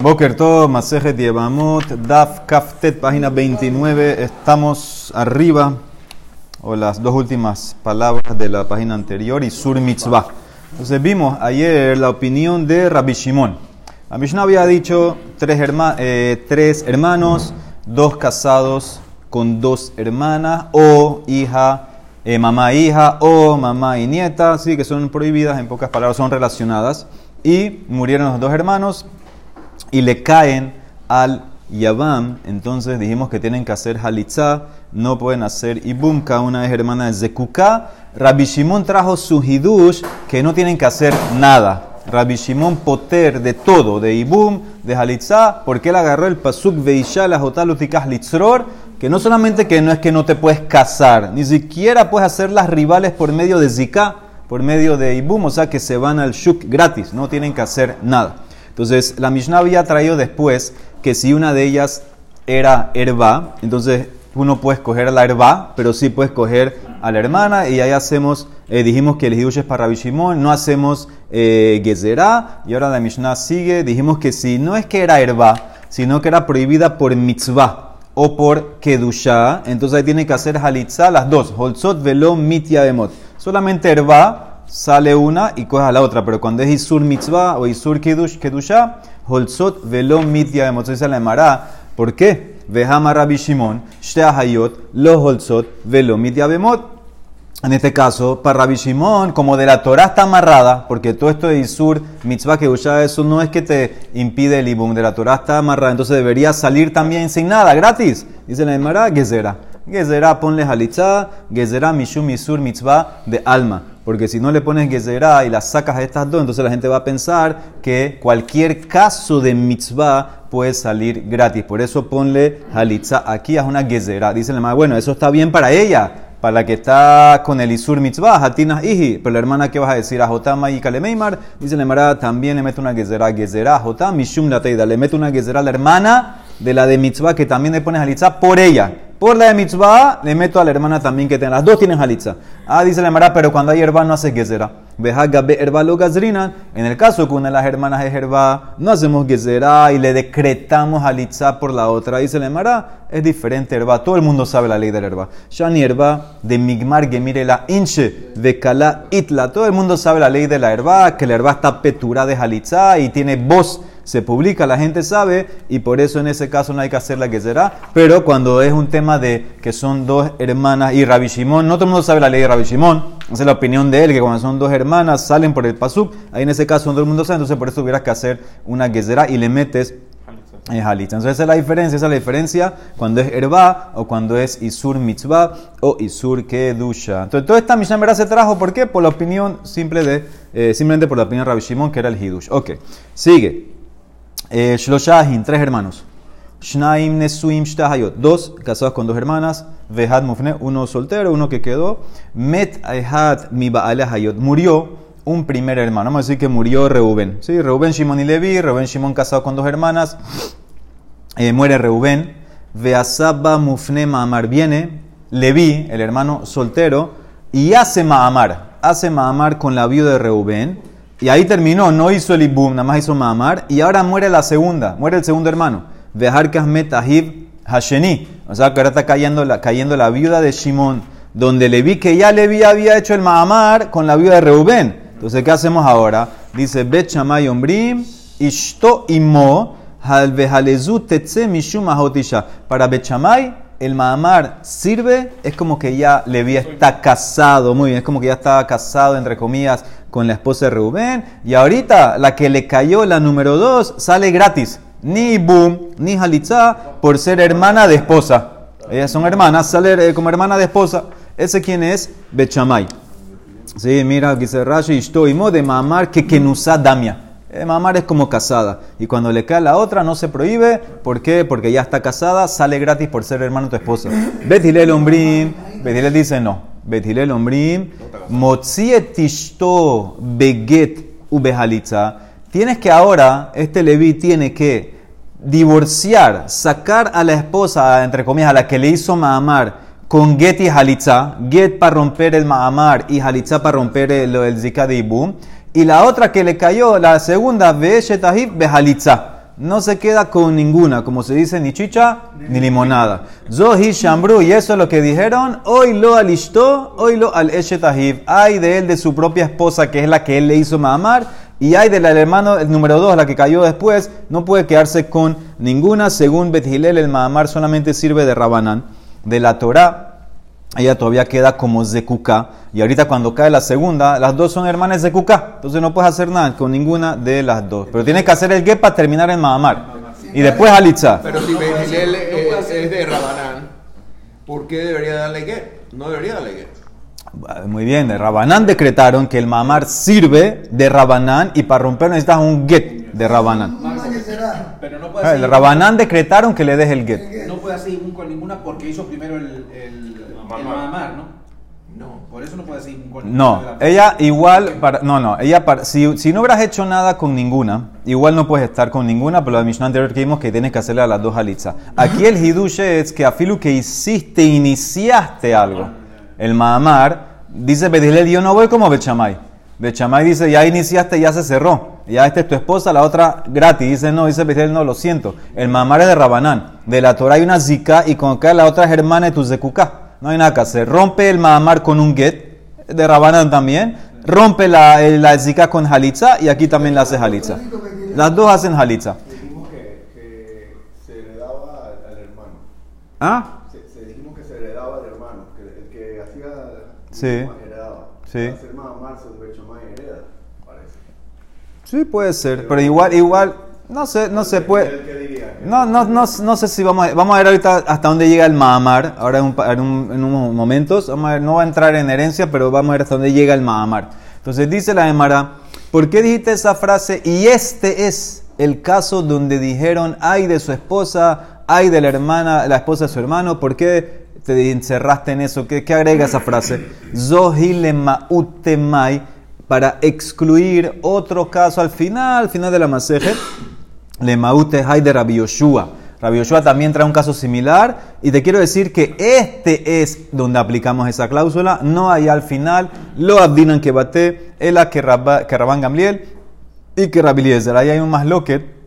Boker Tov, Masejet Yevamot, Daf Kaftet, página 29. Estamos arriba, o las dos últimas palabras de la página anterior, y Sur Mitzvah. Entonces vimos ayer la opinión de Rabbi Shimon. La Mishnah había dicho tres, eh, tres hermanos, dos casados con dos hermanas, o hija, eh, mamá e hija, o mamá y nieta, sí, que son prohibidas, en pocas palabras son relacionadas. Y murieron los dos hermanos, y le caen al Yabam, entonces dijimos que tienen que hacer Halitzah, no pueden hacer Ibum, cada una es hermana de Zekuká. Rabbi Shimon trajo su Hidush, que no tienen que hacer nada. Rabbi Shimon Poter de todo, de Ibum, de Halitzah, porque él agarró el Pasuk Veisha, la Jotalutikah Litzror, que no solamente que no es que no te puedes casar, ni siquiera puedes hacer las rivales por medio de Zika, por medio de Ibum, o sea que se van al Shuk gratis, no tienen que hacer nada. Entonces, la Mishnah había traído después que si una de ellas era herba, entonces uno puede escoger a la herba, pero sí puede escoger a la hermana, y ahí hacemos, eh, dijimos que el hidush es para Rabbi no hacemos eh, gezerá, y ahora la Mishnah sigue, dijimos que si no es que era herba, sino que era prohibida por mitzvah o por kedusha, entonces ahí tiene que hacer halitza las dos, holzot velo mitya emot. Solamente herba sale una y coge a la otra. Pero cuando es Isur Mitzvah o Isur Kedush, Kedusha, Holzot velo mitya de Motzoi la Emara. ¿Por qué? Vejama Rabbi Shimon, Hayot, lo Holzot velo mitya bemot. En este caso, para Rabbi Shimon, como de la Torah está amarrada, porque todo esto de Isur, Mitzvah, Kedusha, eso no es que te impide el Ibum, de la Torah está amarrada, entonces debería salir también sin nada, gratis. Dice la Emara, Gezerá. Gezerá, ponle halitzá, Gezerá, Mishum, Isur, Mitzvah, de alma. Porque si no le pones Gezerá y las sacas a estas dos, entonces la gente va a pensar que cualquier caso de mitzvah puede salir gratis. Por eso ponle halitza aquí es una Gezerá. Dice la madre, bueno, eso está bien para ella, para la que está con el Isur mitzvah, Hatina Iji. Pero la hermana, ¿qué vas a decir? A Jotama y Kalemeimar. Dice la hermana, también le mete una Gezerá. Gezerá, Jotam, Mishum la teida. Le mete una Gezerá a la hermana de la de mitzvah que también le pones halitza por ella. Por la de mitzvah, le meto a la hermana también que tenga. Las dos tienen halitza. Ah, dice la hermana, pero cuando hay herba no hace gezerá. En el caso que una de las hermanas es herba, no hacemos gezerá y le decretamos halitza por la otra. Dice la hermana, es diferente herba. Todo el mundo sabe la ley de la herba. ni herba de migmar gemire la inche de kala itla. Todo el mundo sabe la ley de la herba, que la herba está petura de halitza y tiene voz se publica, la gente sabe, y por eso en ese caso no hay que hacer la que será. Pero cuando es un tema de que son dos hermanas y Rabbi Shimon, no todo el mundo sabe la ley de Rabbi Shimon, esa es la opinión de él, que cuando son dos hermanas salen por el pasuk, ahí en ese caso todo el mundo sabe, entonces por eso tuvieras que hacer una gezerá y le metes en halitza. Entonces esa es la diferencia, esa es la diferencia cuando es herba o cuando es isur mitzvah o isur kedusha. Entonces toda esta Mishnah se trajo, ¿por qué? Por la opinión simple de, eh, simplemente por la opinión de Rabbi Shimon, que era el hidush. Ok, sigue. Eh, Shloshahin, tres hermanos. Shnaim Nesuim Shtahayot, dos casados con dos hermanas. Vehad Mufne, uno soltero, uno que quedó. Met Ehad Mi Hayot, murió un primer hermano. Vamos a decir que murió Reuben. ¿Sí? Reuben, Shimon y Levi. Reuben, Shimon casado con dos hermanas. Eh, muere Reuben. Veasaba Mufne Maamar. Viene Levi, el hermano soltero, y hace Maamar. Hace Maamar con la viuda de Reuben y ahí terminó, no hizo el ibum, nada más hizo mamar. Y ahora muere la segunda, muere el segundo hermano. Dejar Ahib Hasheni. O sea, que ahora está cayendo la, cayendo la viuda de Shimon, donde le vi que ya Levi había hecho el mamar con la viuda de Reubén. Entonces, ¿qué hacemos ahora? Dice, Bet Shamay Ishto Imo, Halvehalezu Tetze Mishum Para Bet el Mahamar sirve, es como que ya Levi está casado, muy bien, es como que ya estaba casado, entre comillas, con la esposa de Reubén, y ahorita la que le cayó, la número dos, sale gratis, ni boom, ni halitza, por ser hermana de esposa. Ellas son hermanas, sale eh, como hermana de esposa. ¿Ese quién es? Bechamay. Sí, mira, dice Rashi, Ishtoimo de Mahamar que Kenusa Damia. Eh, mamar es como casada. Y cuando le cae la otra, no se prohíbe. ¿Por qué? Porque ya está casada, sale gratis por ser hermano de tu esposa. Betilel Ombrim. Betilel dice no. Betilel Ombrim. Motzietishto beget ubehalitza. Tienes que ahora, este Leví tiene que divorciar, sacar a la esposa, entre comillas, a la que le hizo Mahamar con get y halitza. Get para romper el Mahamar y halitza para romper el, el zika de Ibum y la otra que le cayó, la segunda, Ve'eshetahib Behalitza. no se queda con ninguna, como se dice, ni chicha ni limonada. Zohi Shambru, y eso es lo que dijeron, hoy lo alistó, hoy lo al Eshetahiv. Hay de él, de su propia esposa, que es la que él le hizo mamar, y hay del hermano, el número dos, la que cayó después, no puede quedarse con ninguna. Según Bethilel, el mamar solamente sirve de Rabanán, de la Torah ella todavía queda como Zekuka. Y ahorita cuando cae la segunda, las dos son hermanas Zekuka. Entonces no puedes hacer nada con ninguna de las dos. Pero tienes que hacer el get para terminar en Mahamar. Y después Alitza. Pero si Benjilel es, de Rabanán, ¿por qué debería darle get? No debería darle get. Muy bien, de Rabanán decretaron que el Mahamar sirve de Rabanán y para romper necesitas un get de Rabanán. Pero no puede el Rabanán decretaron que le des el get. No puede hacer con ninguna porque hizo primero el mamar, ¿no? No, por eso no puede decir No, ella igual, para, no, no, ella para, si, si, no hubieras hecho nada con ninguna, igual no puedes estar con ninguna, pero la Mishnah anterior que vimos que tienes que hacerle a las dos halitzas. Aquí el hiduche es que a filu que hiciste, iniciaste algo. El mamar, dice Bedilel, yo no voy como Bechamay. Bechamay dice, ya iniciaste, ya se cerró. Ya esta es tu esposa, la otra gratis. Dice, no, dice Bedilel, no, lo siento. El mamar es de Rabanán. De la Torah hay una zika y con acá la otra es hermana de tu zekuká. No hay nada que hacer. Rompe el Mahamar con un get, de Rabanán también. Rompe la, la zika con Halitza y aquí también la hace Halitza. Las dos hacen Halitza. Dijimos que, que se heredaba al, hermano. ¿Ah? Se, dijimos que se heredaba al hermano. Que el que hacía sí. heredaba. Sí. Hacer se hecho más hereda, parece. Sí, puede ser. Pero igual, igual no sé, no se puede. No, no, no, no sé si vamos a, vamos a ver ahorita hasta dónde llega el Mahamar. Ahora en, un, en, unos momentos. Vamos a ver, no va a entrar en herencia, pero vamos a ver hasta dónde llega el Mahamar. Entonces dice la Emara, ¿por qué dijiste esa frase? Y este es el caso donde dijeron, ay de su esposa, ay de la hermana, la esposa de su hermano. ¿Por qué te encerraste en eso? ¿Qué, qué agrega esa frase? Zohile ma'utemai para excluir otro caso al final, al final de la maseje le maute hay de Rabbi Yoshua. Rabbi Yoshua también trae un caso similar y te quiero decir que este es donde aplicamos esa cláusula, no hay al final, lo abdinan que bate, el que Rabban Gamliel y que Rabbi Eliezer. Ahí hay un más loquet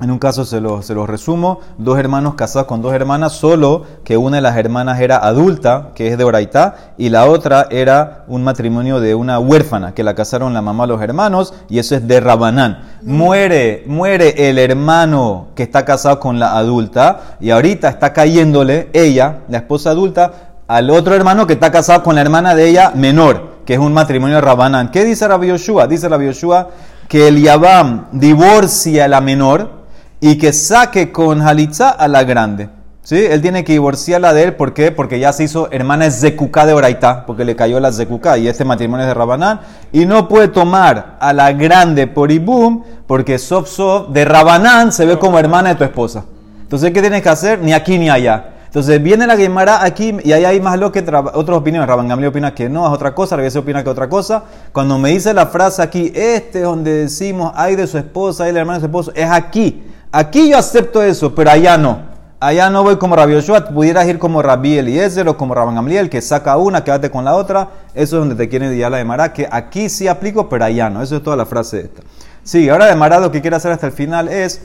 en un caso se los, se resumo, dos hermanos casados con dos hermanas, solo que una de las hermanas era adulta, que es de Oraitá, y la otra era un matrimonio de una huérfana, que la casaron la mamá los hermanos, y eso es de Rabanán. Muere, muere el hermano que está casado con la adulta, y ahorita está cayéndole ella, la esposa adulta, al otro hermano que está casado con la hermana de ella menor, que es un matrimonio de Rabanán. ¿Qué dice Rabbi Yoshua? Dice Rabbi Yoshua que el Yabam divorcia a la menor, y que saque con Halitza a la grande. ¿Sí? Él tiene que divorciarla de él, ¿por qué? Porque ya se hizo hermana Zekuká de Oraitá, porque le cayó la Zekuká y este matrimonio es de Rabanán, y no puede tomar a la grande por Ibum, porque Sof Sof de Rabanán se ve como hermana de tu esposa. Entonces, ¿qué tienes que hacer? Ni aquí ni allá. Entonces viene la Gemara aquí y ahí hay más lo que otras opiniones. Rabban Gamliel opina que no, es otra cosa, Rabbi opina que otra cosa. Cuando me dice la frase aquí, este es donde decimos, hay de su esposa, hay de la hermana de su esposo, es aquí. Aquí yo acepto eso, pero allá no. Allá no voy como Rabbi Yoshua, pudieras ir como Rabbi Eliezer o como Rabban Gamliel, que saca una, quédate con la otra. Eso es donde te quiere decir la de que aquí sí aplico, pero allá no. Eso es toda la frase esta. Sí, ahora de Mará lo que quiere hacer hasta el final es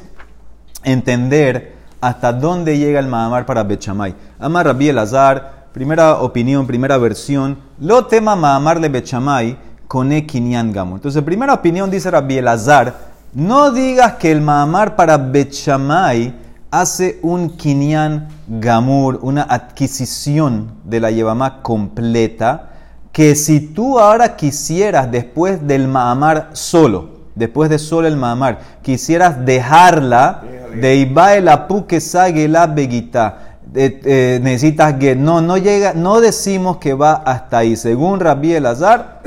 entender hasta dónde llega el Mahamar para Bechamay. Amar Rabbi Elazar, primera opinión, primera versión, lo tema Mahamar de Bechamay con Ekinyan Gamo. Entonces, primera opinión dice Rabbi Elazar, no digas que el Mahamar para Bechamay hace un Kinyan Gamur, una adquisición de la Yevamá completa, que si tú ahora quisieras, después del Mahamar solo, después de solo el Mahamar, quisieras dejarla de Ibae la que sague la beguita, eh, necesitas que no, no llega, no decimos que va hasta ahí. Según Rabbi Elazar,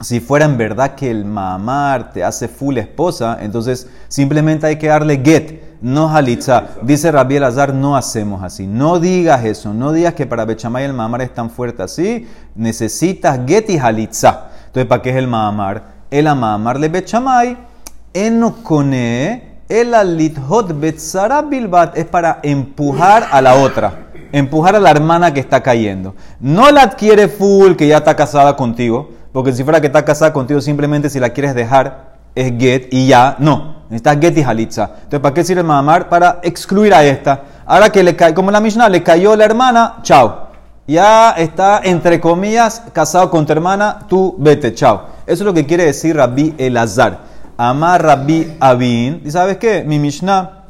si fuera en verdad que el mamar te hace full esposa, entonces simplemente hay que darle get, no halitza. Dice Rabbi Elazar, no hacemos así. No digas eso, no digas que para Bechamay el mamar es tan fuerte así. Necesitas get y halitza. Entonces, ¿para qué es el mamar? El mamar le Bechamay, enokone, el alithot betzara bilbat, es para empujar a la otra. Empujar a la hermana que está cayendo. No la adquiere full, que ya está casada contigo porque si fuera que está casada contigo, simplemente si la quieres dejar, es get y ya. No. Necesitas get y halitza. Entonces, ¿para qué sirve el mamar? Para excluir a esta. Ahora que le cae, como la Mishnah, le cayó la hermana, chao. Ya está, entre comillas, casado con tu hermana, tú vete, chao. Eso es lo que quiere decir Rabbi Elazar. Amar Rabbi Abin. ¿Y sabes qué? Mi Mishnah,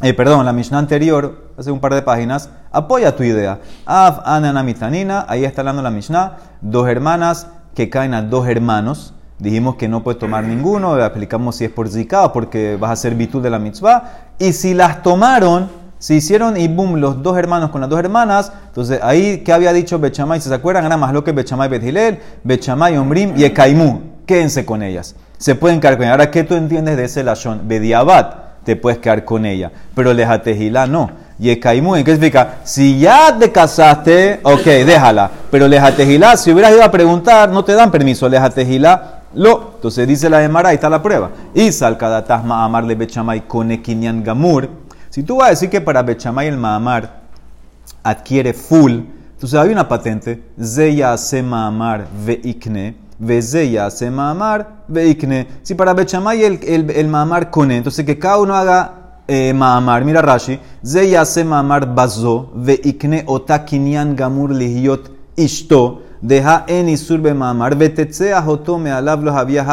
eh, perdón, la Mishnah anterior, hace un par de páginas, apoya tu idea. Av Ananamitanina, ahí está hablando la Mishnah, dos hermanas que caen a dos hermanos. Dijimos que no puedes tomar ninguno, explicamos si es por zika porque vas a hacer virtud de la mitzvah. Y si las tomaron, si hicieron y boom, los dos hermanos con las dos hermanas, entonces ahí, ¿qué había dicho Bechamay? Se acuerdan, era más lo que Bechamay Bethilel, Bechamay Ombrim y Ekaimú. Quédense con ellas. Se pueden quedar con ellas. Ahora, ¿qué tú entiendes de ese lashon? Bediabat, te puedes quedar con ella. Pero lejatejilá no. Y Ekaimú, ¿en qué significa? Si ya te casaste, ok, déjala. Pero lejatejilá, si hubieras ido a preguntar, no te dan permiso. Lejatejilá lo. Entonces dice la Emara, ahí está la prueba. Y salcadatas amarle bechamay konekinian gamur. Si tú vas a decir que para bechamay el maamar adquiere full, entonces hay una patente. Zeya se maamar veikne. Vezeya se maamar veikne. Si para bechamay el, el, el maamar kone, entonces que cada uno haga eh, maamar. Mira Rashi. Zeya se maamar bazo veikne otakinian gamur lihiot ishto deja en isurbe mamar, vetetzea jotome alablos había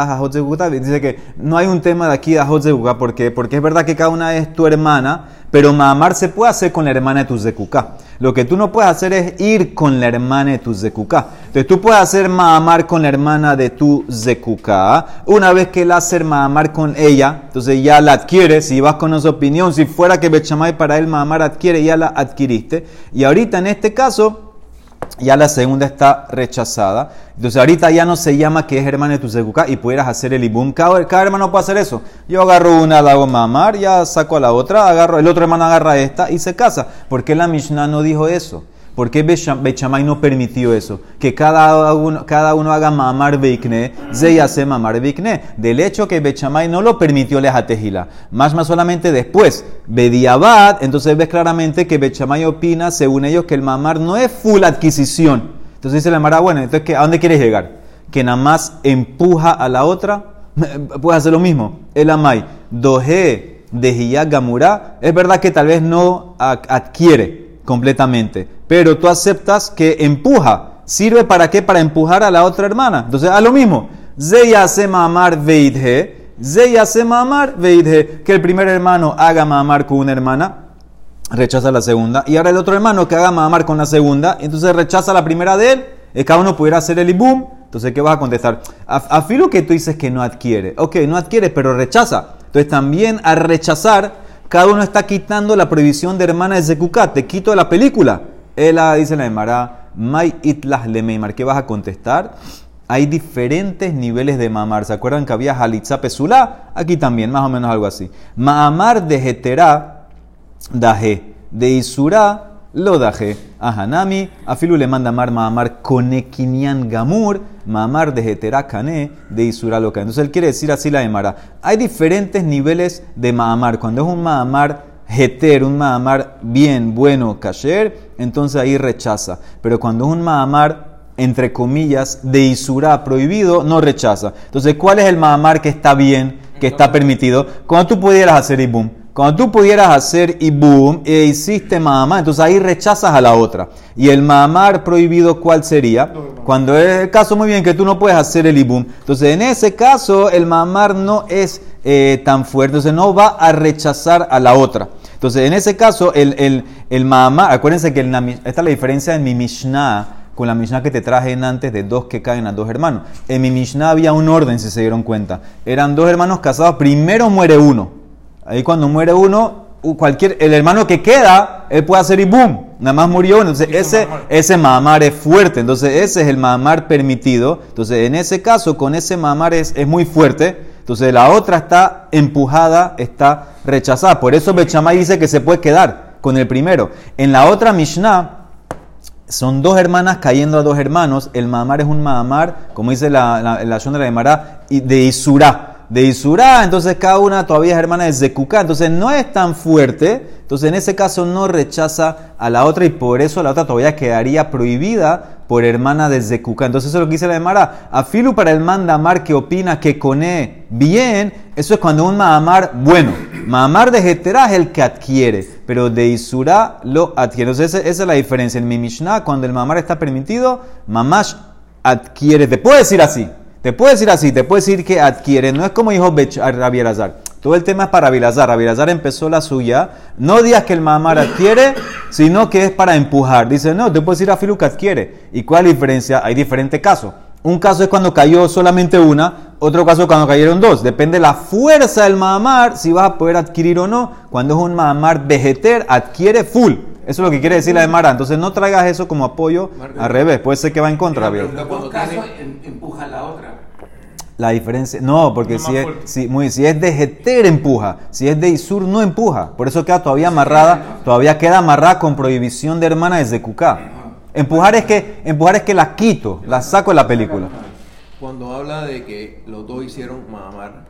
Dice que no hay un tema de aquí a ¿por qué? Porque es verdad que cada una es tu hermana, pero mamar se puede hacer con la hermana de tu zekuká. Lo que tú no puedes hacer es ir con la hermana de tu zekuká. Entonces tú puedes hacer mamar con la hermana de tu zekuká. Una vez que él hace mamar con ella, entonces ya la adquieres. Si vas con esa opinión, si fuera que Bechamay para él mamar adquiere, ya la adquiriste. Y ahorita en este caso ya la segunda está rechazada. Entonces ahorita ya no se llama que es hermano de tu seguka y pudieras hacer el ibum. Cada, hermano puede hacer eso. Yo agarro una, la hago mamar, ya saco a la otra, agarro, el otro hermano agarra esta y se casa. ¿Por qué la Mishnah no dijo eso? ¿Por qué Bechamay no permitió eso? Que cada uno, haga mamar beikne, hace mamar beikne. Del hecho que Bechamay no lo permitió lejatejila. Más más solamente después, Bediabad, entonces ves claramente que Bechamay opina, según ellos, que el mamar no es full adquisición. Entonces dice la Mara, bueno, entonces ¿a dónde quieres llegar? Que nada más empuja a la otra, puede hacer lo mismo. El amay, doje de gamura, es verdad que tal vez no adquiere completamente. Pero tú aceptas que empuja. ¿Sirve para qué? Para empujar a la otra hermana. Entonces, a lo mismo. Zeya se mamar veidhe. Zeya se mamar veidhe. Que el primer hermano haga mamar con una hermana. Rechaza la segunda. Y ahora el otro hermano que haga mamar con la segunda. Entonces rechaza la primera de él. Y cada uno pudiera hacer el ibum. Entonces, ¿qué vas a contestar? Afilo que tú dices que no adquiere. Ok, no adquiere, pero rechaza. Entonces, también al rechazar cada uno está quitando la prohibición de hermana de Zekukat. Te quito de la película. Ella dice la Emara, May itlah lemeimar. ¿Qué vas a contestar? Hay diferentes niveles de mamar. ¿Se acuerdan que había Halitza Pesula? Aquí también, más o menos algo así. Maamar de Heterá, Daje. De Isura, lo daje. A Hanami, Afilu le manda mar Maamar Konekinian Gamur, Maamar de Heterakane, de Isura loca. Entonces él quiere decir así la Emara. Hay diferentes niveles de Maamar. Cuando es un Maamar Heter, un Maamar bien, bueno, kasher, entonces ahí rechaza. Pero cuando es un Maamar entre comillas, de Isura prohibido, no rechaza. Entonces, ¿cuál es el Maamar que está bien, que está permitido? Cuando tú pudieras hacer Ibum. Cuando tú pudieras hacer ibum e hiciste mamá, entonces ahí rechazas a la otra. Y el mamar prohibido, ¿cuál sería? Cuando es el caso muy bien que tú no puedes hacer el ibum. Entonces en ese caso el mamar no es eh, tan fuerte, entonces no va a rechazar a la otra. Entonces en ese caso el, el, el mamar, acuérdense que esta es la diferencia en mi Mishnah con la Mishnah que te traje antes de dos que caen a dos hermanos. En mi Mishnah había un orden, si se dieron cuenta. Eran dos hermanos casados, primero muere uno. Ahí cuando muere uno, cualquier, el hermano que queda, él puede hacer y boom, nada más murió Entonces ese, ese mamar es fuerte. Entonces ese es el mamar permitido. Entonces en ese caso, con ese mamar es, es muy fuerte. Entonces la otra está empujada, está rechazada. Por eso Bechamay dice que se puede quedar con el primero. En la otra Mishnah, son dos hermanas cayendo a dos hermanos. El mamar es un mamar, como dice la, la, la de la de Isurá de Isurá, entonces cada una todavía es hermana de Zekuká, entonces no es tan fuerte, entonces en ese caso no rechaza a la otra y por eso la otra todavía quedaría prohibida por hermana de Zekuká. Entonces eso es lo que dice la Emara. Afilu para el mandamar que opina que coné bien, eso es cuando un mahamar bueno. Mahamar de Getera es el que adquiere, pero de Isurá lo adquiere. Entonces esa, es la diferencia. En mi Mishnah, cuando el mahamar está permitido, mamash adquiere. Te puede decir así. Te puede decir así, te puede decir que adquiere. No es como dijo Rabbi Azar. Todo el tema es para Bilazar. Bilazar empezó la suya. No digas que el mamar adquiere, sino que es para empujar. Dice, no, te puedes ir a Filu que adquiere. ¿Y cuál es la diferencia? Hay diferentes casos. Un caso es cuando cayó solamente una, otro caso es cuando cayeron dos. Depende de la fuerza del mamar, si vas a poder adquirir o no. Cuando es un mamar vegeter, adquiere full. Eso es lo que quiere decir la de Mara. Entonces no traigas eso como apoyo al revés. Puede ser que va en contra. Cuando caso empuja la otra. La diferencia, no, porque si es, si, muy, si es de Jeter empuja, si es de Isur no empuja. Por eso queda todavía amarrada, todavía queda amarrada con prohibición de hermana desde Cucá. Empujar es que, empujar es que la quito, la saco de la película. Cuando habla de que los dos hicieron mamar,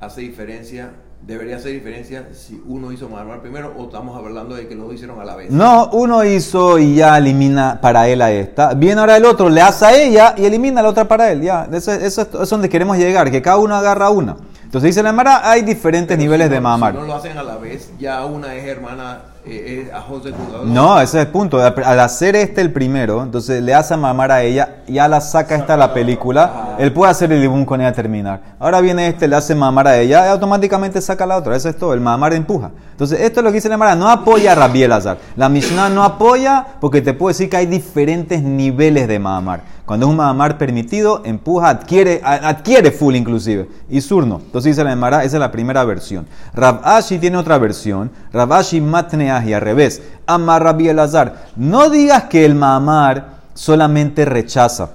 hace diferencia debería hacer diferencia si uno hizo Marmar primero o estamos hablando de que los dos hicieron a la vez. No, uno hizo y ya elimina para él a esta. Viene ahora el otro, le hace a ella y elimina la otra para él. Ya, eso, eso, es donde queremos llegar, que cada uno agarra una. Entonces dice la Mara, hay diferentes niveles de mamar. Si no lo hacen a la vez, ya una es hermana eh, eh, a José No, ese es el punto. Al hacer este el primero, entonces le hace mamar a ella, ya la saca esta la película, él puede hacer el dibujón con ella terminar. Ahora viene este, le hace mamar a ella, y automáticamente saca la otra. Eso es todo, el mamar empuja. Entonces, esto es lo que dice la Mara, no apoya a Rabbi Azar. La Mishnah no apoya porque te puedo decir que hay diferentes niveles de mamar. Cuando es un mamar permitido, empuja, adquiere, adquiere full inclusive. Y surno. Entonces dice la Emara, esa es la primera versión. Rav Ashi tiene otra versión. Rav Ashi matneahi, al revés. Amar Rabbi Elazar. No digas que el mamar solamente rechaza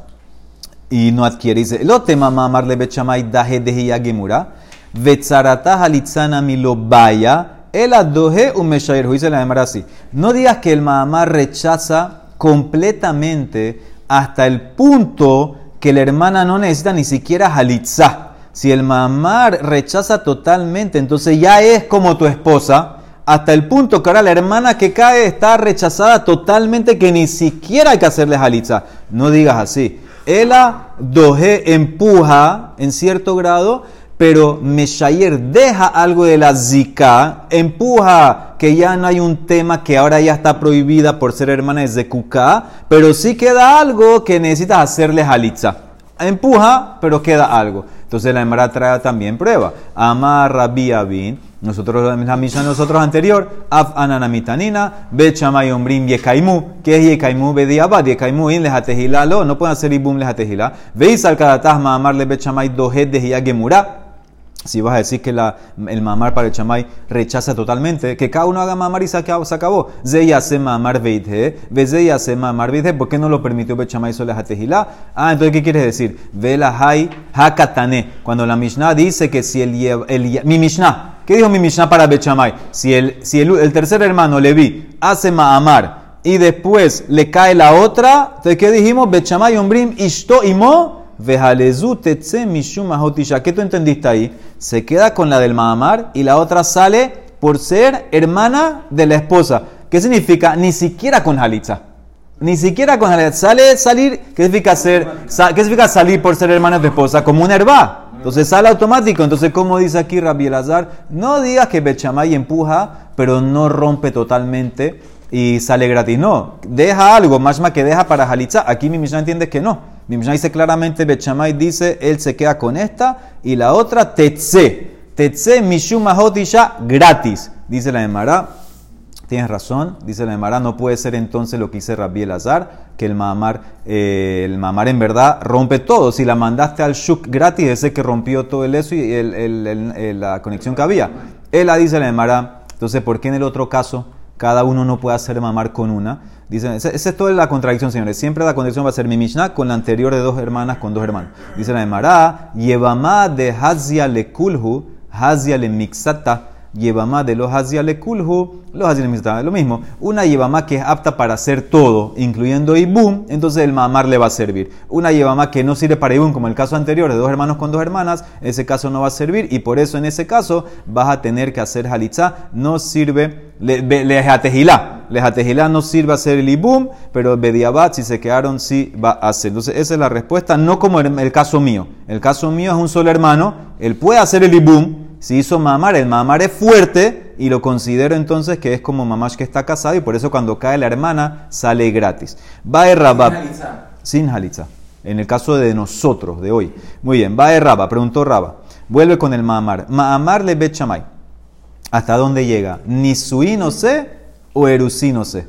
y no adquiere. Dice, lo tema mamar le bechamay daje de gemura. Vetzarata halitzana milobaya. El adoje un Dice la Emara así. No digas que el mamar rechaza completamente hasta el punto que la hermana no necesita ni siquiera halitzá. Si el mamar rechaza totalmente, entonces ya es como tu esposa, hasta el punto que ahora la hermana que cae está rechazada totalmente, que ni siquiera hay que hacerle halitzá. No digas así. Ella doje empuja en cierto grado, pero Meshayer deja algo de la zika, empuja que ya no hay un tema que ahora ya está prohibida por ser hermana de Zekuká, pero sí queda algo que necesitas hacerle halitza. Empuja, pero queda algo. Entonces la hembra trae también prueba. Amar Rabbi Abin, nosotros, la misa nosotros anterior, Af ananamitanina, Bechamay Ombrim Yekaimu, que es Yekaimu Bediabad, Yekaimu in lejatejilalo, no pueden hacer ibum lejatejila. Veis al Kadatahma amarle Bechamay Dohet de Yagemura. Si vas a decir que la, el mamar para el chamay rechaza totalmente, que cada uno haga mamar y se acabó. Zeya se mamar veithe, vezeya se mamar veithe, ¿por qué no lo permitió Bechamay solo a Ah, entonces, ¿qué quieres decir? Vela hay hakatane. Cuando la Mishnah dice que si el, el, mi Mishnah, ¿qué dijo mi Mishnah para Bechamay? Si el, si el, el tercer hermano Levi hace mamar y después le cae la otra, entonces, ¿qué dijimos? Bechamay umbrim ishto imo ¿Qué tú entendiste ahí? Se queda con la del Mahamar y la otra sale por ser hermana de la esposa. ¿Qué significa? Ni siquiera con Halitza. Ni siquiera con Halitza. Sale salir. ¿Qué significa, ser, ¿Qué significa salir por ser hermana de esposa? Como un herba. Entonces sale automático. Entonces, como dice aquí Rabbi Elazar, no digas que Bechamay empuja, pero no rompe totalmente y sale gratis. No, deja algo, más que deja para Halitza. Aquí mi Mishnah entiende que no. Mi Mishnah dice claramente, Bechamay dice, él se queda con esta y la otra, Tetse. Tetse Mishuma Hotisha gratis. Dice la Emara. Tienes razón, dice la Emara, no puede ser entonces lo que dice Rabbi Elazar, que el mamar, eh, el mamar en verdad rompe todo. Si la mandaste al shuk gratis, ese que rompió todo el eso y el, la conexión que había. Él la dice la Emara, entonces, ¿por qué en el otro caso cada uno no puede hacer mamar con una? Dicen, esa, es toda la contradicción, señores. Siempre la contradicción va a ser mi Mishnah con la anterior de dos hermanas con dos hermanos. Dice la de Mará, Yevamá de Hazia le Kulhu, Hazia le Mixata, Yevamá de los Kulhu, los lo mismo. Una Yevamá que es apta para hacer todo, incluyendo Ibum, entonces el Mamar le va a servir. Una Yevamá que no sirve para Ibum, como el caso anterior de dos hermanos con dos hermanas, ese caso no va a servir y por eso en ese caso vas a tener que hacer Halitzá. No sirve, Lejatejilá. Lejatejilá no sirve hacer el Ibum, pero Bediabat, si se quedaron, sí va a hacer. Entonces esa es la respuesta, no como el, el caso mío. El caso mío es un solo hermano, él puede hacer el Ibum si hizo mamar, el mamar es fuerte y lo considero entonces que es como mamás que está casado y por eso cuando cae la hermana sale gratis. Va Rabab. Sin halitza. En el caso de nosotros, de hoy. Muy bien, va a Rabba, preguntó Rabba. Vuelve con el mamar. Mamar le bet ¿Hasta dónde llega? ¿Nisuín o sé o sé?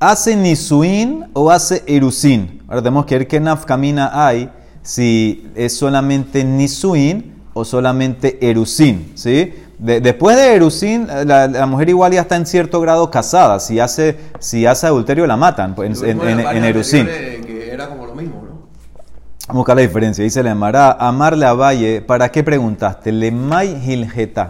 ¿Hace nisuín o hace erusín? Ahora tenemos que ver qué nafkamina hay si es solamente nisuín o solamente Erusín, ¿sí? después de Erusín, la, mujer igual ya está en cierto grado casada. Si hace, si hace adulterio, la matan pues, en, en, en, Erusín. Que era como lo mismo, ¿no? Vamos a buscar la diferencia. Dice la Emara, amarle a Valle, ¿para qué preguntaste? Le mai.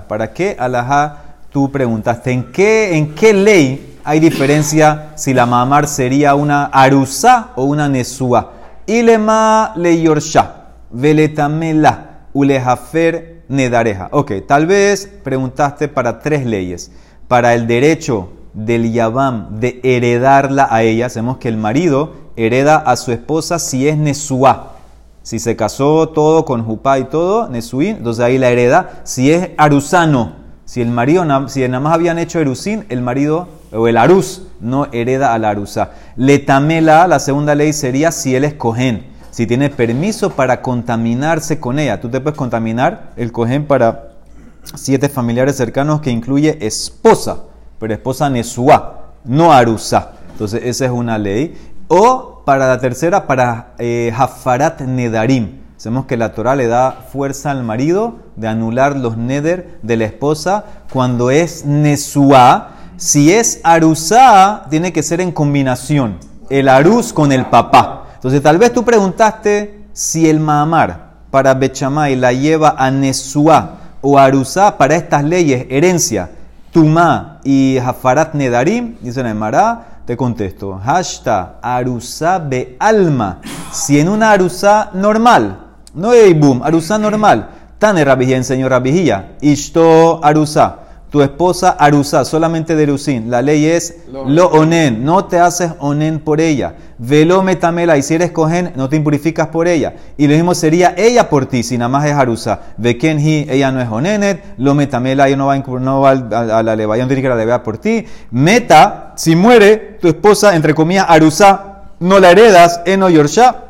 ¿Para qué alajá tú preguntaste? ¿En qué, ¿En qué ley hay diferencia si la mamar sería una arusá o una nesúa? Ilema le yorsha, veletamela. Ulejafer Nedareja. Ok, tal vez preguntaste para tres leyes. Para el derecho del Yabam de heredarla a ella, sabemos que el marido hereda a su esposa si es Nesuá. Si se casó todo con Jupá y todo, Nesuín, entonces ahí la hereda. Si es Arusano, si el marido, si nada más habían hecho Erusín, el marido o el Arus no hereda a la Arusa. Letamela, la segunda ley sería si él es Cohen si tiene permiso para contaminarse con ella. Tú te puedes contaminar el cohen para siete familiares cercanos que incluye esposa, pero esposa Nesuá, no Arusa. Entonces esa es una ley. O para la tercera, para eh, Nedarim. Sabemos que la Torah le da fuerza al marido de anular los neder de la esposa cuando es Nesuá. Si es Arusá, tiene que ser en combinación. El Arus con el papá. Entonces, tal vez tú preguntaste si el Mahamar para Bechamay la lleva a Nesuá o Arusá para estas leyes, herencia, Tumá y Hafarat Nedarim, dice Emara, te contesto, Hashta Arusá be alma. Si en una Arusá normal, no hay boom, Arusá normal, Tane Rabijía enseñó Rabijía, Ishto Arusá tu esposa Arusa, solamente de Erusín. La ley es lo onen, no te haces onen por ella. Velo metamela, y si eres cogen, no te impurificas por ella. Y lo mismo sería ella por ti, si nada más es Arusa. Ve hi, ella no es onenet, lo metamela, ella no va, no va a, la leva, no tiene que la leva por ti. Meta, si muere tu esposa, entre comillas, Arusa, no la heredas, eno yorsha.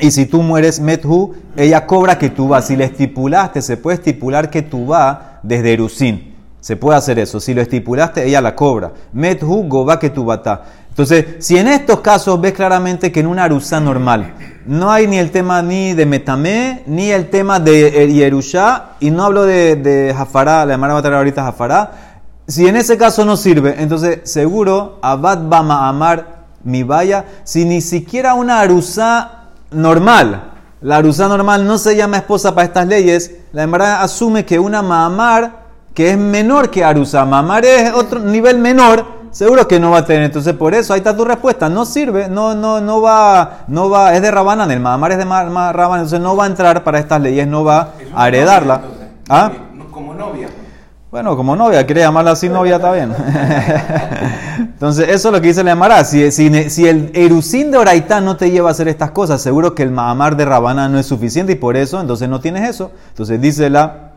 Y si tú mueres methu, ella cobra que tú vas. Si le estipulaste, se puede estipular que tú vas desde Erusín. Se puede hacer eso. Si lo estipulaste, ella la cobra. Methu goba que. Entonces, si en estos casos ves claramente que en una arusa normal no hay ni el tema ni de metamé, ni el tema de Yerusha, y no hablo de, de Jafará, la hermana va a traer ahorita Jafará, si en ese caso no sirve, entonces seguro Abad Bama Amar mi vaya, si ni siquiera una arusa normal, la arusa normal no se llama esposa para estas leyes, la hermana asume que una Maamar que es menor que Arusa. Mamar es otro nivel menor, seguro que no va a tener. Entonces, por eso ahí está tu respuesta. No sirve, no, no, no va, no va, es de Rabanan, el Mamar es de Rabanan, entonces no va a entrar para estas leyes, no va a heredarla. ¿Ah? Como novia. Bueno, como novia, quiere llamarla así novia, está bien. Entonces, eso es lo que dice la Emara. Si, si, el Erusín de Oraitán no te lleva a hacer estas cosas, seguro que el Mahamar de Rabaná no es suficiente y por eso, entonces no tienes eso. Entonces, dice la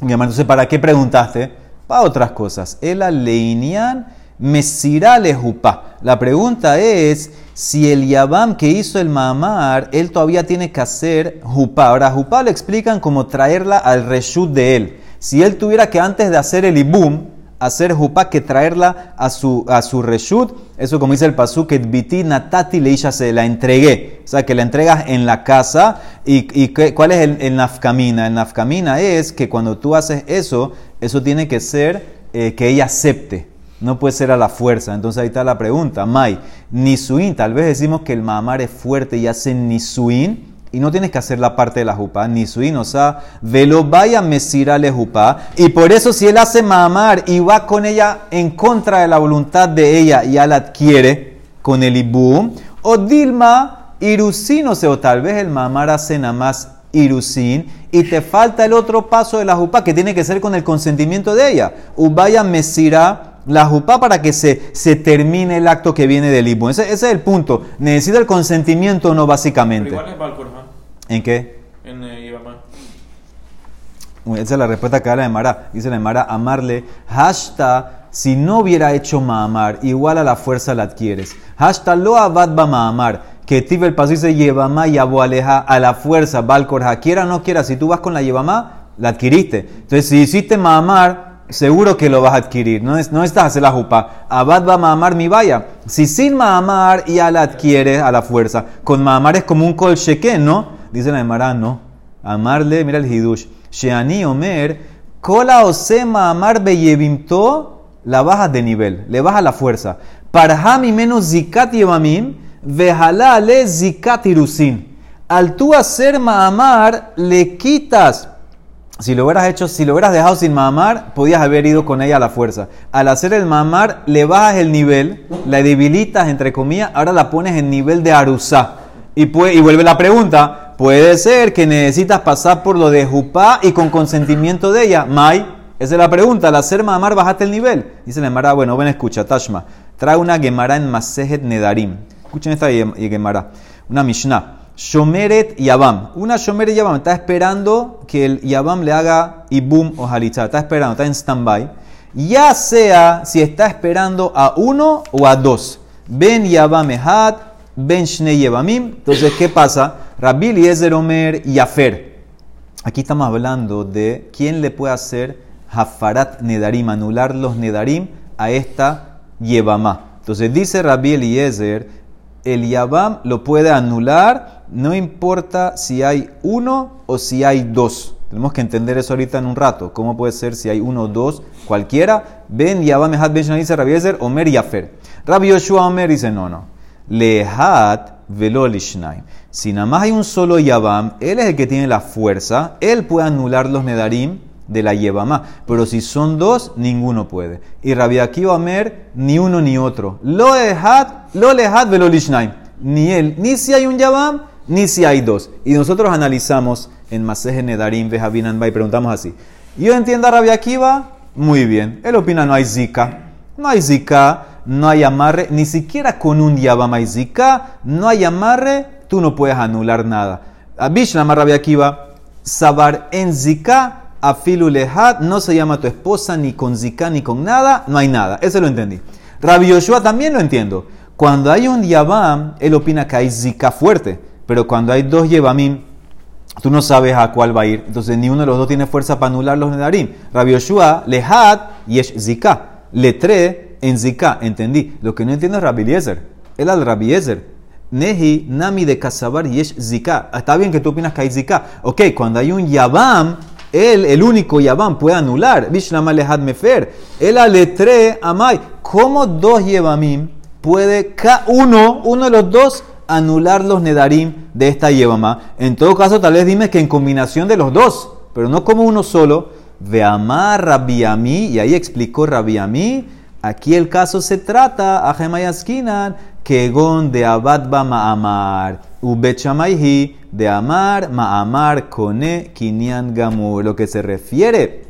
entonces, ¿para qué preguntaste? Para otras cosas. El aleinian mesirá lejupa. La pregunta es si el yabam que hizo el mamar, él todavía tiene que hacer jupa. Ahora, jupa le explican como traerla al reshut de él. Si él tuviera que antes de hacer el ibum, hacer jupá que traerla a su, a su reshut. Eso como dice el pasú, que biti natati leisha se la entregué. O sea, que la entregas en la casa. ¿Y, y cuál es el, el, nafkamina? El nafkamina es que cuando tú haces eso, eso tiene que ser eh, que ella acepte. No puede ser a la fuerza. Entonces ahí está la pregunta. Mai, nisuin, tal vez decimos que el mamar es fuerte y hace nisuin. Y no tienes que hacer la parte de la jupa, ni su inosa, velo vaya mesirale jupa, y por eso si él hace mamar y va con ella en contra de la voluntad de ella, ya la adquiere con el ibú, o dilma irusin, o tal vez el mamar hace nada más irusin, y te falta el otro paso de la jupa que tiene que ser con el consentimiento de ella, ubaya mesira la jupá para que se, se termine el acto que viene del ibú. Ese, es el punto. ¿Necesita el consentimiento o no, básicamente? Igual es ¿En qué? En eh, Esa es la respuesta que da la Mara. Dice la Mara, amarle, hashta, si no hubiera hecho maamar, igual a la fuerza la adquieres. Hashta lo abad ba maamar. Que tive el paso dice yevamá y aleja a la fuerza, balcorja. Quiera o no quiera, si tú vas con la yevamá, la adquiriste. Entonces, si hiciste maamar, seguro que lo vas a adquirir. No, es, no estás a hacer la jupa. Abad va a mamar mi vaya. Si sin mamar ya la adquieres a la fuerza. Con mamar es como un kol ¿no? Dice la Emara, no. Amarle, mira el hidush. Sheani Omer, kola ose mamar beyevimto, la bajas de nivel. Le baja la fuerza. Parhami menos zikat yevamim, vejalale le zikat irusin. Al tú hacer mamar, le quitas si lo hubieras hecho, si lo hubieras dejado sin mamar, podías haber ido con ella a la fuerza. Al hacer el mamar, le bajas el nivel, la debilitas, entre comillas, ahora la pones en nivel de arusá. Y, y vuelve la pregunta, puede ser que necesitas pasar por lo de jupá y con consentimiento de ella. Mai, esa es la pregunta, al hacer mamar, bajaste el nivel. Dice la Gemara, bueno, ven, escucha, Tashma, trae una Gemara en Masejet Nedarim. Escuchen esta Gemara, una Mishnah. Shomeret Yabam. Una Shomeret Yabam está esperando que el Yabam le haga Ibum o Halitza. Está esperando, está en stand-by. Ya sea si está esperando a uno o a dos. Ben Yabam Ehad, Ben Shnei. Entonces, ¿qué pasa? Rabbi Eliezer Omer Yafer. Aquí estamos hablando de quién le puede hacer Hafarat Nedarim, anular los Nedarim a esta Yebamá. Entonces dice Rabbi Eliezer, el Yabam lo puede anular no importa si hay uno o si hay dos. Tenemos que entender eso ahorita en un rato. ¿Cómo puede ser si hay uno o dos? Cualquiera. Ben Yabam Ehat Ben dice Rabbi Ezer, Omer Yafer. Rabbi Yoshua Omer dice no, no. Lehat velo lishnaim. Si nada más hay un solo Yabam, él es el que tiene la fuerza. Él puede anular los Nedarim de la Yebamá. Pero si son dos, ninguno puede. Y Rabbi Akiva Omer, ni uno ni otro. Lo lehat, lo lehat velo lishnaim. Ni él, ni si hay un Yabam, ni si hay dos. Y nosotros analizamos en Maseje Nedarim Vejabinan y preguntamos así. Yo entiendo a Rabia Akiva, muy bien. Él opina no hay zika. No hay zika, no hay amarre, ni siquiera con un yabam hay zika, no hay amarre, tú no puedes anular nada. Abishnama Rabia Akiva, sabar en zika, afilu lehat, no se llama tu esposa ni con zika ni con nada, no hay nada. Eso lo entendí. Rabbi Yoshua también lo entiendo. Cuando hay un yabam, él opina que hay zika fuerte pero cuando hay dos Yevamim, tú no sabes a cuál va a ir. Entonces ni uno de los dos tiene fuerza para anular los Nedarim. Rabbi Yoshua, Lehad, Yesh Zika. Letre en Zika. Entendí. Lo que no entiendo es Rabbi Eliezer. Él al Rabbi Eliezer. Nehi, Nami de Kasabar, Yesh Zika. Está bien que tú opinas que hay Zika. Ok, cuando hay un Yabam, él, el único Yabam, puede anular. Bishlama Lehad Mefer. Él a Letre Amai. ¿Cómo dos Yevamim puede, uno, uno de los dos, anular los nedarim de esta yevama. En todo caso, tal vez dime que en combinación de los dos, pero no como uno solo. Ve amar Rabiami, y ahí explicó Rabiami. Aquí el caso se trata, a Gemayaskinan, que gon de abad ba maamar, ubechamaihi, de amar maamar kone kinyan. Lo que se refiere,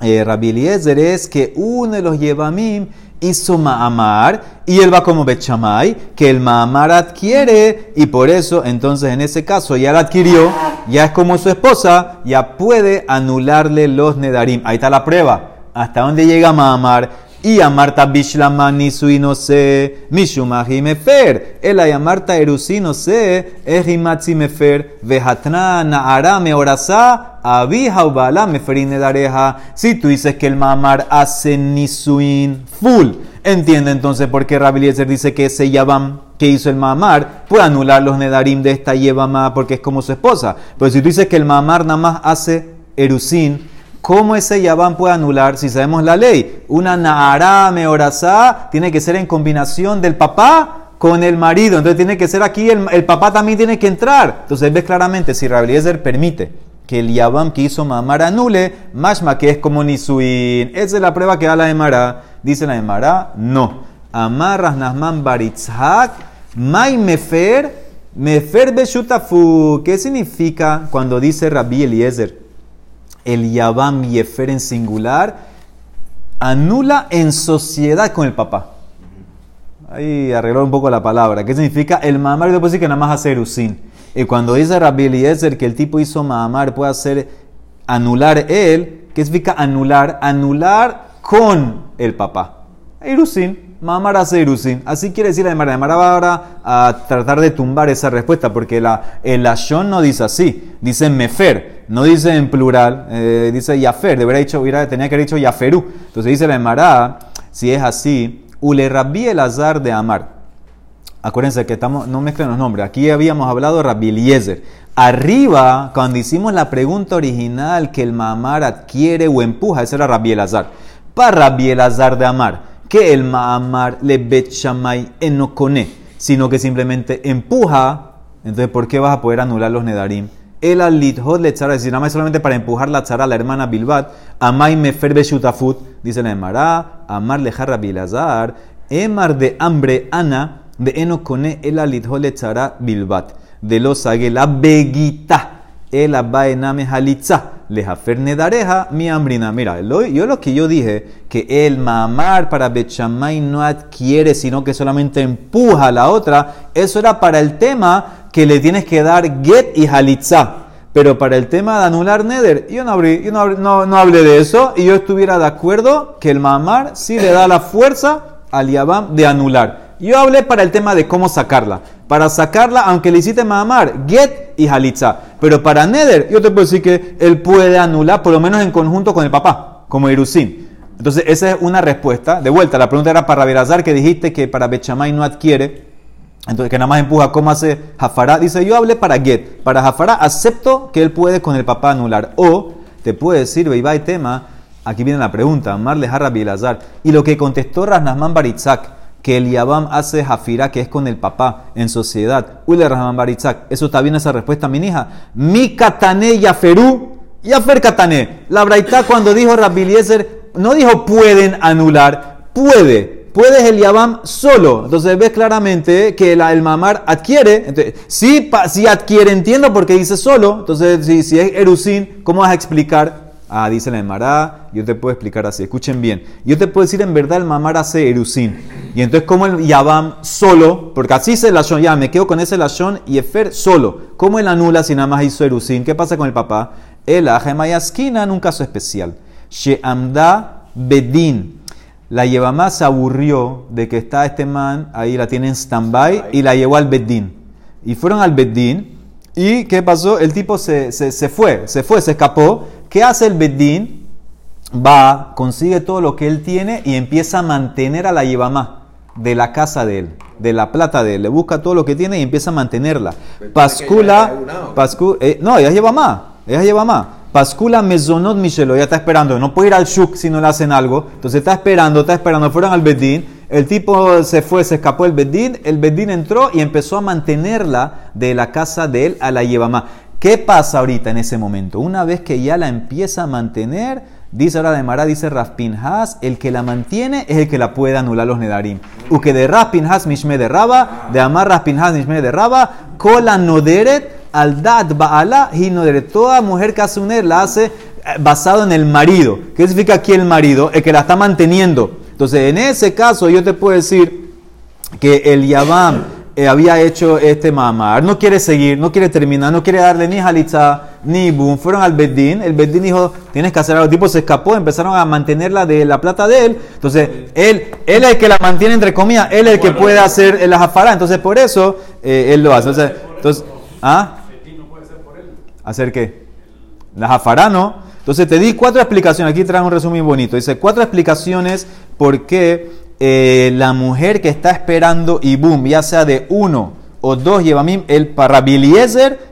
eh, Rabbi Eliezer, es que uno de los yevamim hizo Ma'amar y él va como Bechamay, que el Ma'amar adquiere y por eso entonces en ese caso ya la adquirió, ya es como su esposa, ya puede anularle los Nedarim. Ahí está la prueba. ¿Hasta dónde llega Ma'amar? Y Amarta Bishlamani no se, Mishumahi Mefer. El Ayamarta Erusino se, Ejimatzi Mefer, Vejatna Naara Meorasa, Abija Ubala Meferine Dareja. Si tú dices que el Mamar hace Nisuin full, entiende entonces por qué Rabbi dice que ese Yabam que hizo el Mamar puede anular los Nedarim de esta Yevama porque es como su esposa. Pero si tú dices que el Mamar nada más hace Erusin, ¿Cómo ese Yabán puede anular si sabemos la ley? Una Naara Meorasá tiene que ser en combinación del papá con el marido. Entonces tiene que ser aquí, el, papá también tiene que entrar. Entonces ves claramente si Rabeliezer permite que el Yabam que hizo mamar anule, mashma que es como nisuin. Esa es la prueba que da la Emara. Dice la Emara, no. Amarras Nasman Baritzhak, Mai Mefer, Mefer Beshutafu. ¿Qué significa cuando dice Rabbi Eliezer? El Yabam Yefer en singular anula en sociedad con el papá. Ahí arregló un poco la palabra. ¿Qué significa? El mamar después decir que nada más hace erusin. Y cuando dice Rabbi Eliezer que el tipo hizo mamar puede hacer anular él, ¿qué significa anular? Anular con el papá. Erusin. Mamar hace Irusin. Así quiere decir la Emara. La va ahora a tratar de tumbar esa respuesta porque la, el Ashon no dice así. Dice Mefer. No dice en plural. Eh, dice Yafer. Debería dicho, hubiera, tenía que haber dicho Yaferú. Entonces dice la Emara. Si es así. Ule Rabbi el Azar de Amar. Acuérdense que estamos, no mezclen los nombres. Aquí habíamos hablado Rabbi Eliezer. Arriba, cuando hicimos la pregunta original que el mamar adquiere o empuja, ese era Rabbi el Azar. Para Rabbi el Azar de Amar que el Ma'amar le bet shamay enokone, sino que simplemente empuja. Entonces, ¿por qué vas a poder anular los nedarim? El alithot le tzara, es decir, nada más solamente para empujar la tzara, la hermana Bilbat, amay mefer shutafut, dice la Emara, amar lejarra bilazar, emar de hambre ana, de enokone el alithot le tzara bilbat, de los la begita, el abaename halitza lejafer nedareja mi hambrina. Mira, yo lo que yo dije, que el mamar para Bechamay no adquiere, sino que solamente empuja a la otra, eso era para el tema que le tienes que dar get y halitza. Pero para el tema de anular neder, yo no, yo no, no, hablé de eso y yo estuviera de acuerdo que el mamar sí le da la fuerza al yabam de anular. Yo hablé para el tema de cómo sacarla. Para sacarla, aunque le hiciste mamar, get y halitza. Pero para Neder, yo te puedo decir que él puede anular, por lo menos en conjunto con el papá, como Irusin. Entonces, esa es una respuesta. De vuelta, la pregunta era para Berazar, que dijiste que para Bechamay no adquiere. Entonces, que nada más empuja, ¿cómo hace Jafará? Dice, yo hablé para Get. Para Jafará, acepto que él puede con el papá anular. O, te puede decir, y tema, aquí viene la pregunta, Marle Jarra Bilazar. Y lo que contestó Rasnasman Baritzak que el hace Jafira, que es con el papá en sociedad. Ule Rahman Baritzak. Eso está bien esa respuesta, mi hija. Mi Katane Yaferú, Yafer Katane. La Braita cuando dijo Eliezer, no dijo pueden anular, puede. Puedes el Yabam solo. Entonces ves claramente que el mamar adquiere. Entonces, si, adquiere, entiendo porque dice solo. Entonces, si, si es Erusin, ¿cómo vas a explicar Ah, dice la Emara, yo te puedo explicar así, escuchen bien. Yo te puedo decir en verdad el mamar hace erusin. Y entonces como el Yabam solo, porque así se la ya me quedo con ese lashon y Efer solo. ¿Cómo él anula si nada más hizo erusin? ¿Qué pasa con el papá? El esquina en un caso especial. Sheamda bedin. La Yevamá se aburrió de que está este man, ahí la tiene en stand-by, y la llevó al bedín. Y fueron al bedín, y ¿qué pasó? El tipo se, se, se fue, se fue, se escapó, ¿Qué hace el Bedín? Va, consigue todo lo que él tiene y empieza a mantener a la Yevamá de la casa de él, de la plata de él. Le busca todo lo que tiene y empieza a mantenerla. Pascula, pascu, eh, no, ella lleva más, ella lleva más. Pascula Mezonot Michelo, ya está esperando. No puede ir al Shuk si no le hacen algo. Entonces está esperando, está esperando. Fueron al Bedín. El tipo se fue, se escapó el Bedín. El Bedín entró y empezó a mantenerla de la casa de él a la Yevamá. ¿Qué pasa ahorita en ese momento? Una vez que ya la empieza a mantener, dice ahora de Mara, dice Raspinhas, el que la mantiene es el que la puede anular los Nedarim. U que de Raspinhas mishme de Raba, de Amar Raspinhas mishme de Raba, kola noderet al dad baala y noderet. Toda mujer que hace la hace eh, basado en el marido. ¿Qué significa aquí el marido? El que la está manteniendo. Entonces, en ese caso, yo te puedo decir que el Yabam eh, había hecho este mamar, no quiere seguir, no quiere terminar, no quiere darle ni jalitza ni boom. Fueron al Bedín, el Bedín dijo, tienes que hacer algo. El tipo se escapó, empezaron a mantenerla de la plata de él. Entonces, él, él es el que la mantiene entre comillas, él es el que puede hacer la jafara. Entonces, por eso, eh, él lo hace. Entonces, entonces ¿ah? ¿Hacer qué? La jafara no. Entonces, te di cuatro explicaciones. Aquí trae un resumen bonito. Dice, cuatro explicaciones por qué eh, la mujer que está esperando y boom, ya sea de uno o dos Yevamim, el para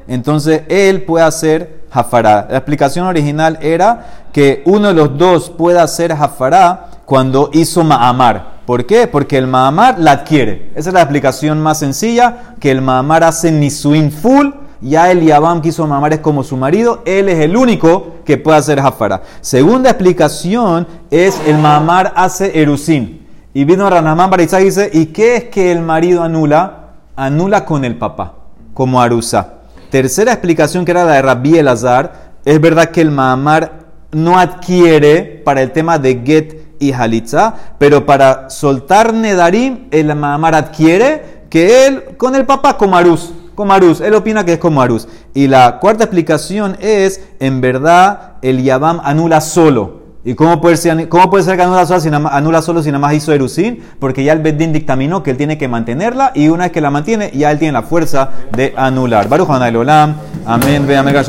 entonces él puede hacer Jafará. La explicación original era que uno de los dos puede hacer Jafará cuando hizo Ma'amar. ¿Por qué? Porque el Mahamar la adquiere. Esa es la explicación más sencilla, que el Mahamar hace Nisuin full, ya el Yabam quiso Mahamar es como su marido, él es el único que puede hacer Jafara. Segunda explicación es el Mahamar hace Erusin. Y vino Ranamán Barizá y dice, ¿y qué es que el marido anula? Anula con el papá, como Arusa. Tercera explicación que era la de Rabbi Elazar, es verdad que el Mahamar no adquiere para el tema de Get y Halitza, pero para soltar Nedarim, el Mahamar adquiere que él con el papá como Arus. Como Arus, él opina que es como Arus. Y la cuarta explicación es, en verdad, el Yabam anula solo. ¿Y cómo puede ser, cómo puede ser que anula solo, si anula solo si nada más hizo Erusin? Porque ya el Beddin dictaminó que él tiene que mantenerla y una vez que la mantiene, ya él tiene la fuerza de anular. Baruch Olam. Amén. Ve,